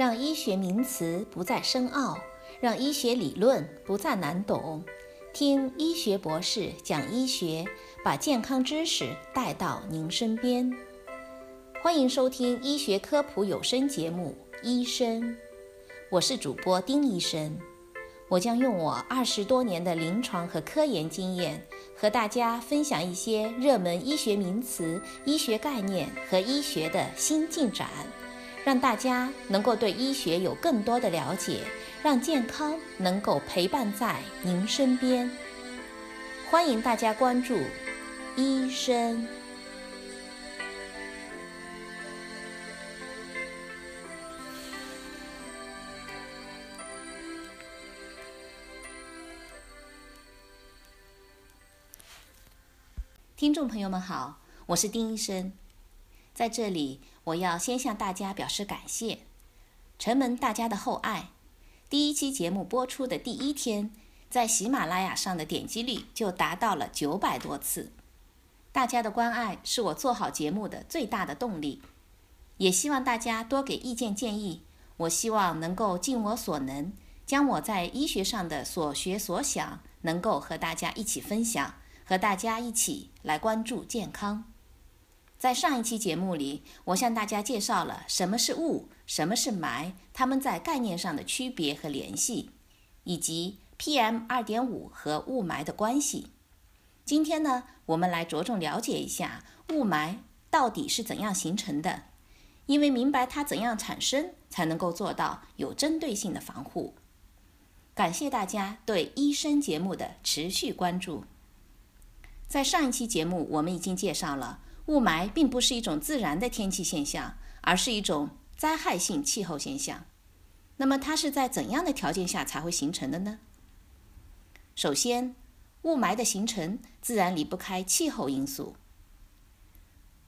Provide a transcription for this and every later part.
让医学名词不再深奥，让医学理论不再难懂。听医学博士讲医学，把健康知识带到您身边。欢迎收听医学科普有声节目《医生》，我是主播丁医生。我将用我二十多年的临床和科研经验，和大家分享一些热门医学名词、医学概念和医学的新进展，让大家能够对医学有更多的了解，让健康能够陪伴在您身边。欢迎大家关注医生。听众朋友们好，我是丁医生，在这里我要先向大家表示感谢，承蒙大家的厚爱，第一期节目播出的第一天，在喜马拉雅上的点击率就达到了九百多次，大家的关爱是我做好节目的最大的动力，也希望大家多给意见建议，我希望能够尽我所能，将我在医学上的所学所想，能够和大家一起分享。和大家一起来关注健康。在上一期节目里，我向大家介绍了什么是雾，什么是霾，它们在概念上的区别和联系，以及 PM 二点五和雾霾的关系。今天呢，我们来着重了解一下雾霾到底是怎样形成的，因为明白它怎样产生，才能够做到有针对性的防护。感谢大家对医生节目的持续关注。在上一期节目，我们已经介绍了雾霾并不是一种自然的天气现象，而是一种灾害性气候现象。那么它是在怎样的条件下才会形成的呢？首先，雾霾的形成自然离不开气候因素。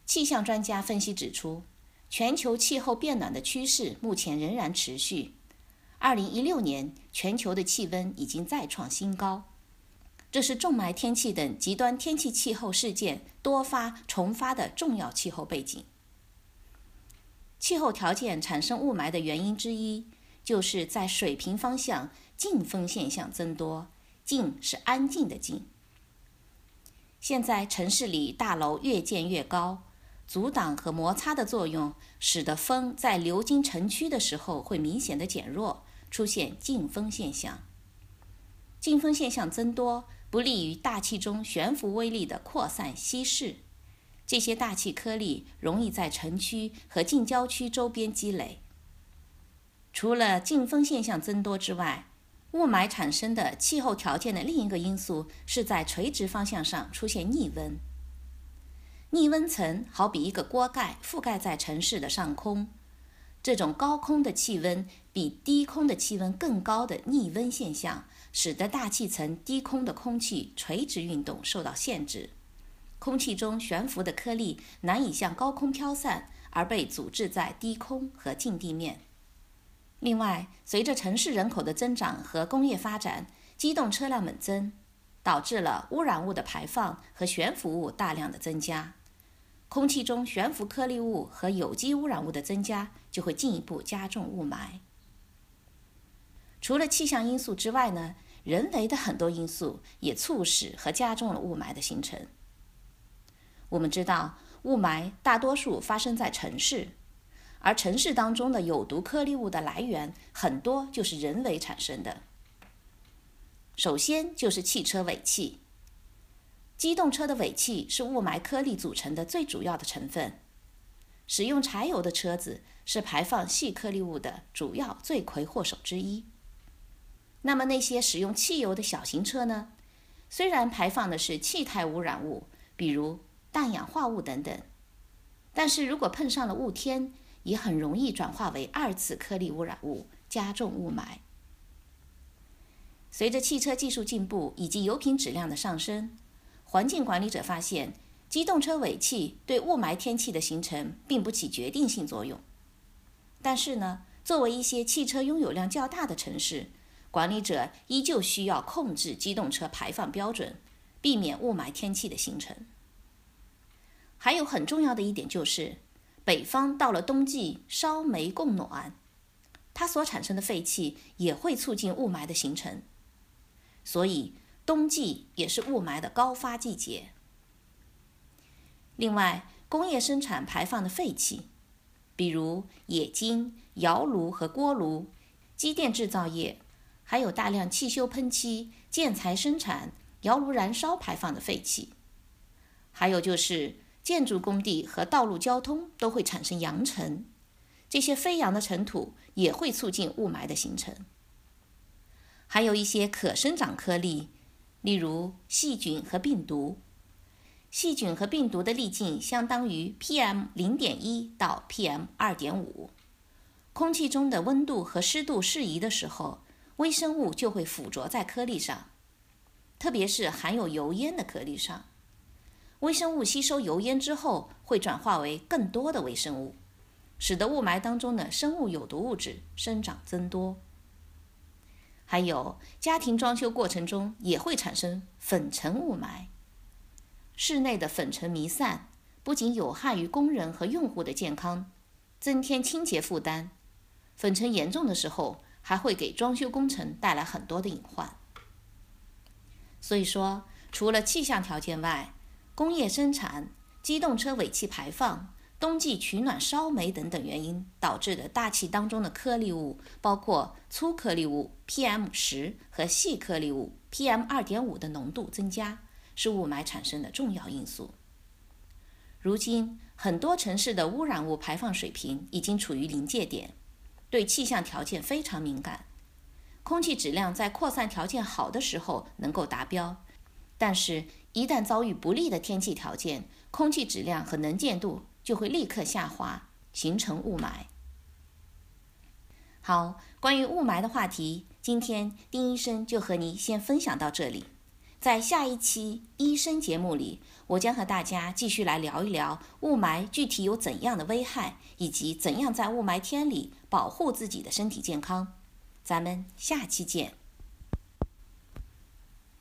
气象专家分析指出，全球气候变暖的趋势目前仍然持续。二零一六年，全球的气温已经再创新高。这是重霾天气等极端天气气候事件多发重发的重要气候背景。气候条件产生雾霾的原因之一，就是在水平方向静风现象增多。静是安静的静。现在城市里大楼越建越高，阻挡和摩擦的作用，使得风在流经城区的时候会明显的减弱，出现静风现象。静风现象增多。不利于大气中悬浮微粒的扩散稀释，这些大气颗粒容易在城区和近郊区周边积累。除了静风现象增多之外，雾霾产生的气候条件的另一个因素是在垂直方向上出现逆温。逆温层好比一个锅盖覆盖在城市的上空，这种高空的气温比低空的气温更高的逆温现象。使得大气层低空的空气垂直运动受到限制，空气中悬浮的颗粒难以向高空飘散，而被阻滞在低空和近地面。另外，随着城市人口的增长和工业发展，机动车辆猛增，导致了污染物的排放和悬浮物大量的增加。空气中悬浮颗粒物和有机污染物的增加，就会进一步加重雾霾。除了气象因素之外呢，人为的很多因素也促使和加重了雾霾的形成。我们知道，雾霾大多数发生在城市，而城市当中的有毒颗粒物的来源很多就是人为产生的。首先就是汽车尾气，机动车的尾气是雾霾颗粒组成的最主要的成分。使用柴油的车子是排放细颗粒物的主要罪魁祸首之一。那么那些使用汽油的小型车呢？虽然排放的是气态污染物，比如氮氧化物等等，但是如果碰上了雾天，也很容易转化为二次颗粒污染物，加重雾霾。随着汽车技术进步以及油品质量的上升，环境管理者发现，机动车尾气对雾霾天气的形成并不起决定性作用。但是呢，作为一些汽车拥有量较大的城市，管理者依旧需要控制机动车排放标准，避免雾霾天气的形成。还有很重要的一点就是，北方到了冬季烧煤供暖，它所产生的废气也会促进雾霾的形成。所以，冬季也是雾霾的高发季节。另外，工业生产排放的废气，比如冶金、窑炉和锅炉、机电制造业，还有大量汽修喷漆、建材生产、窑炉燃烧排放的废气，还有就是建筑工地和道路交通都会产生扬尘，这些飞扬的尘土也会促进雾霾的形成。还有一些可生长颗粒，例如细菌和病毒。细菌和病毒的粒径相当于 PM 零点一到 PM 二点五。空气中的温度和湿度适宜的时候，微生物就会附着在颗粒上，特别是含有油烟的颗粒上。微生物吸收油烟之后，会转化为更多的微生物，使得雾霾当中的生物有毒物质生长增多。还有家庭装修过程中也会产生粉尘雾霾。室内的粉尘弥散，不仅有害于工人和用户的健康，增添清洁负担。粉尘严重的时候，还会给装修工程带来很多的隐患。所以说，除了气象条件外，工业生产、机动车尾气排放、冬季取暖烧煤等等原因导致的大气当中的颗粒物，包括粗颗粒物 PM 十和细颗粒物 PM 二点五的浓度增加。是雾霾产生的重要因素。如今，很多城市的污染物排放水平已经处于临界点，对气象条件非常敏感。空气质量在扩散条件好的时候能够达标，但是，一旦遭遇不利的天气条件，空气质量和能见度就会立刻下滑，形成雾霾。好，关于雾霾的话题，今天丁医生就和您先分享到这里。在下一期医生节目里，我将和大家继续来聊一聊雾霾具体有怎样的危害，以及怎样在雾霾天里保护自己的身体健康。咱们下期见。